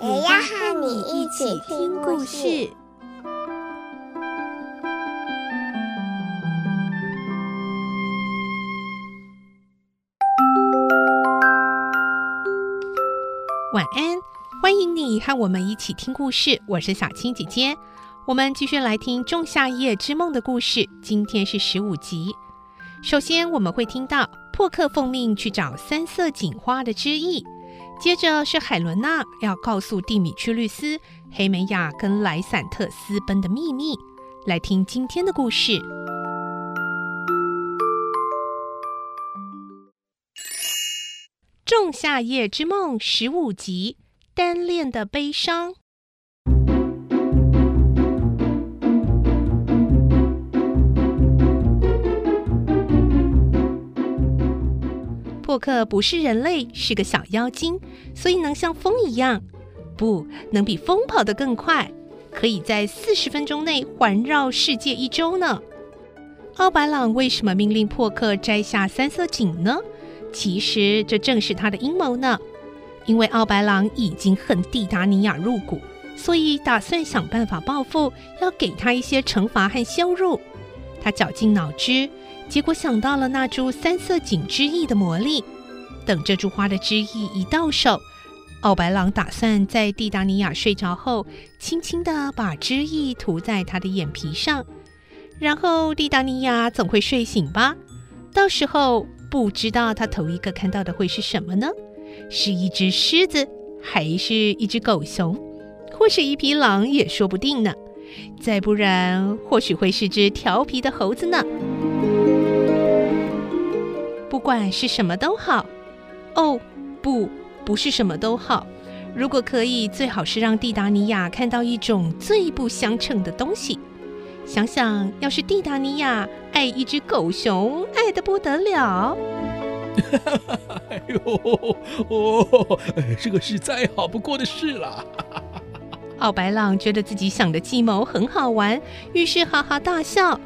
也要和你一起听故事。晚安，欢迎你和我们一起听故事。我是小青姐姐，我们继续来听《仲夏夜之梦》的故事。今天是十五集。首先，我们会听到破克奉命去找三色堇花的汁液，接着是海伦娜要告诉蒂米屈律斯黑美雅跟莱散特私奔的秘密。来听今天的故事，《仲夏夜之梦》十五集，单恋的悲伤。破克不是人类，是个小妖精，所以能像风一样，不能比风跑得更快，可以在四十分钟内环绕世界一周呢。奥白朗为什么命令破克摘下三色堇呢？其实这正是他的阴谋呢。因为奥白朗已经恨蒂达尼亚入骨，所以打算想办法报复，要给他一些惩罚和羞辱。他绞尽脑汁。结果想到了那株三色堇之翼的魔力。等这株花的汁液一到手，奥白狼打算在蒂达尼亚睡着后，轻轻地把汁液涂在她的眼皮上，然后蒂达尼亚总会睡醒吧？到时候不知道他头一个看到的会是什么呢？是一只狮子，还是一只狗熊，或是一匹狼也说不定呢？再不然，或许会是只调皮的猴子呢？不管是什么都好，哦，不，不是什么都好。如果可以，最好是让蒂达尼亚看到一种最不相称的东西。想想要是蒂达尼亚爱一只狗熊，爱得不得了。哎呦，哦，这个是再好不过的事了。奥白朗觉得自己想的计谋很好玩，于是哈哈大笑。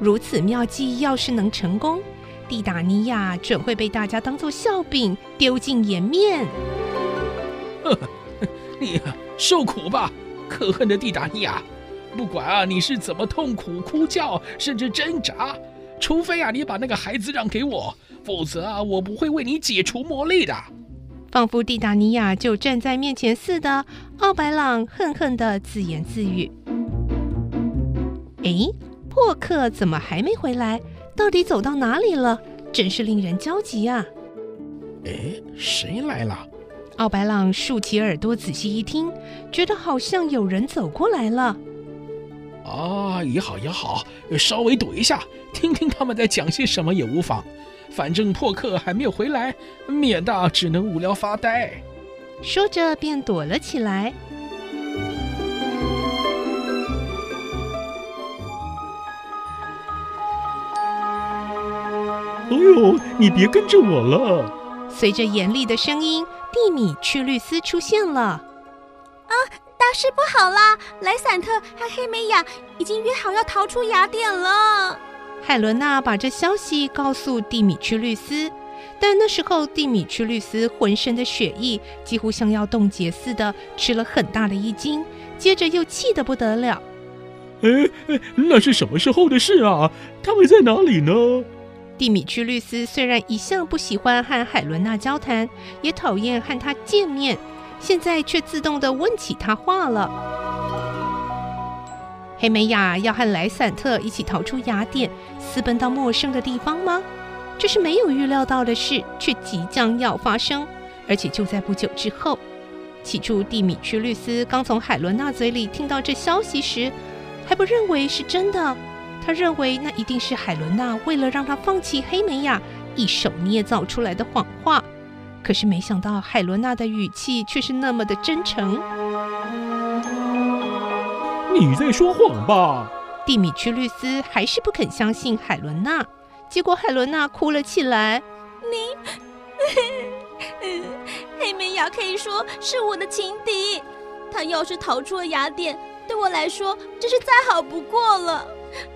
如此妙计，要是能成功，蒂达尼亚准会被大家当做笑柄丢尽颜面。呵呵，你，受苦吧，可恨的蒂达尼亚！不管啊，你是怎么痛苦哭叫，甚至挣扎，除非啊，你把那个孩子让给我，否则啊，我不会为你解除魔力的。仿佛蒂达尼亚就站在面前似的，奥白朗恨恨的自言自语：“哎，破克怎么还没回来？”到底走到哪里了？真是令人焦急啊！哎，谁来了？奥白朗竖起耳朵仔细一听，觉得好像有人走过来了。啊，也好也好，稍微躲一下，听听他们在讲些什么也无妨。反正破克还没有回来，免得只能无聊发呆。说着便躲了起来。哎呦，你别跟着我了！随着严厉的声音，蒂米去律斯出现了。啊，大事不好啦！莱散特和黑美雅已经约好要逃出雅典了。海伦娜把这消息告诉蒂米屈律师，但那时候蒂米屈律师浑身的血液几乎像要冻结似的，吃了很大的一惊，接着又气得不得了。哎哎，那是什么时候的事啊？他们在哪里呢？蒂米屈律师虽然一向不喜欢和海伦娜交谈，也讨厌和她见面，现在却自动地问起她话了。黑美雅要和莱散特一起逃出雅典，私奔到陌生的地方吗？这是没有预料到的事，却即将要发生，而且就在不久之后。起初，蒂米屈律斯刚从海伦娜嘴里听到这消息时，还不认为是真的。他认为那一定是海伦娜为了让他放弃黑美雅，一手捏造出来的谎话。可是没想到海伦娜的语气却是那么的真诚。你在说谎吧？蒂米屈律斯还是不肯相信海伦娜，结果海伦娜哭了起来。你，黑美雅可以说是我的情敌。她要是逃出了雅典，对我来说这是再好不过了。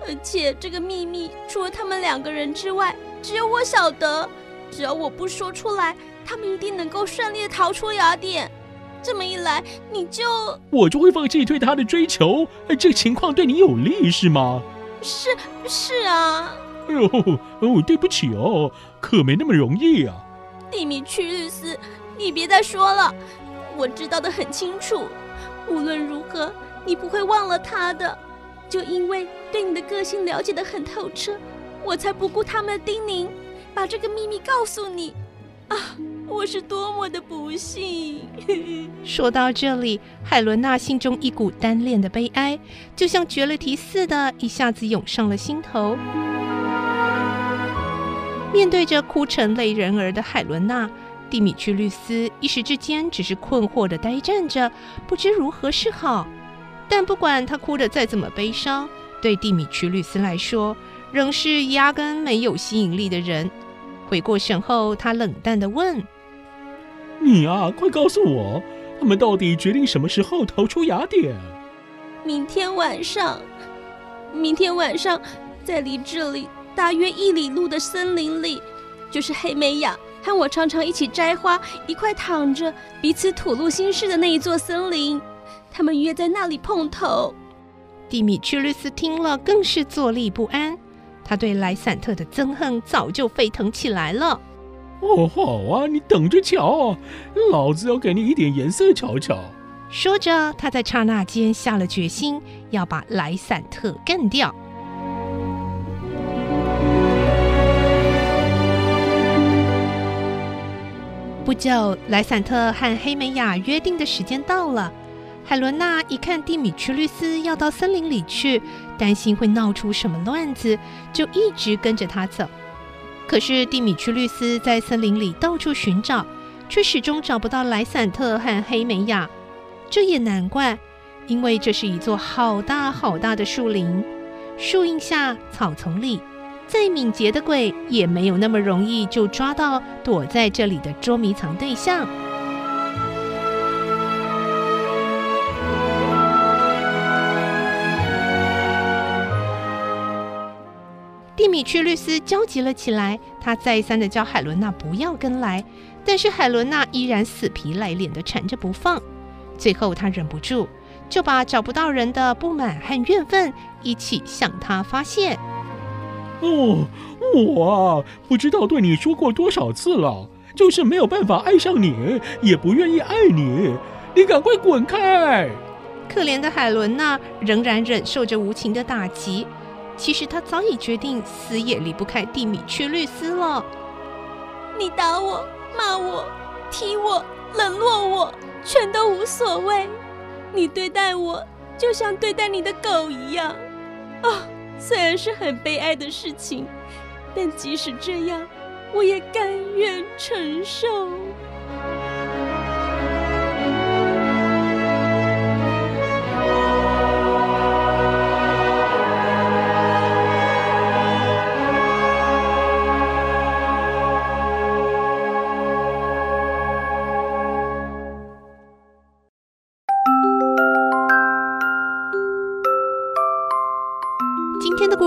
而且这个秘密除了他们两个人之外，只有我晓得。只要我不说出来，他们一定能够顺利的逃出雅典。这么一来，你就我就会放弃对他的追求。这个情况对你有利是吗？是是啊。哎呦哦，对不起哦，可没那么容易啊。蒂米屈律斯，你别再说了，我知道的很清楚。无论如何，你不会忘了他的。就因为对你的个性了解的很透彻，我才不顾他们的叮咛，把这个秘密告诉你。啊，我是多么的不幸！说到这里，海伦娜心中一股单恋的悲哀，就像绝了题似的，一下子涌上了心头。面对着哭成泪人儿的海伦娜，蒂米曲律师一时之间只是困惑地呆站着，不知如何是好。但不管他哭得再怎么悲伤，对蒂米曲律师来说，仍是压根没有吸引力的人。回过神后，他冷淡地问：“你啊，快告诉我，他们到底决定什么时候逃出雅典？”“明天晚上，明天晚上，在离这里大约一里路的森林里，就是黑美雅和我常常一起摘花、一块躺着彼此吐露心事的那一座森林。他们约在那里碰头。”蒂米屈律斯听了，更是坐立不安。他对莱散特的憎恨早就沸腾起来了。哦，好啊，你等着瞧，老子要给你一点颜色瞧瞧。说着，他在刹那间下了决心，要把莱散特干掉。不久，莱散特和黑美雅约定的时间到了。海伦娜一看蒂米屈律斯要到森林里去，担心会闹出什么乱子，就一直跟着他走。可是蒂米屈律师在森林里到处寻找，却始终找不到莱散特和黑美雅。这也难怪，因为这是一座好大好大的树林，树荫下、草丛里，再敏捷的鬼也没有那么容易就抓到躲在这里的捉迷藏对象。米屈律师焦急了起来，他再三的叫海伦娜不要跟来，但是海伦娜依然死皮赖脸的缠着不放。最后他忍不住，就把找不到人的不满和怨愤一起向他发泄。哦，我啊，不知道对你说过多少次了，就是没有办法爱上你，也不愿意爱你，你赶快滚开！可怜的海伦娜仍然忍受着无情的打击。其实他早已决定死也离不开蒂米屈律师了。你打我、骂我、踢我、冷落我，全都无所谓。你对待我就像对待你的狗一样。啊、哦，虽然是很悲哀的事情，但即使这样，我也甘愿承受。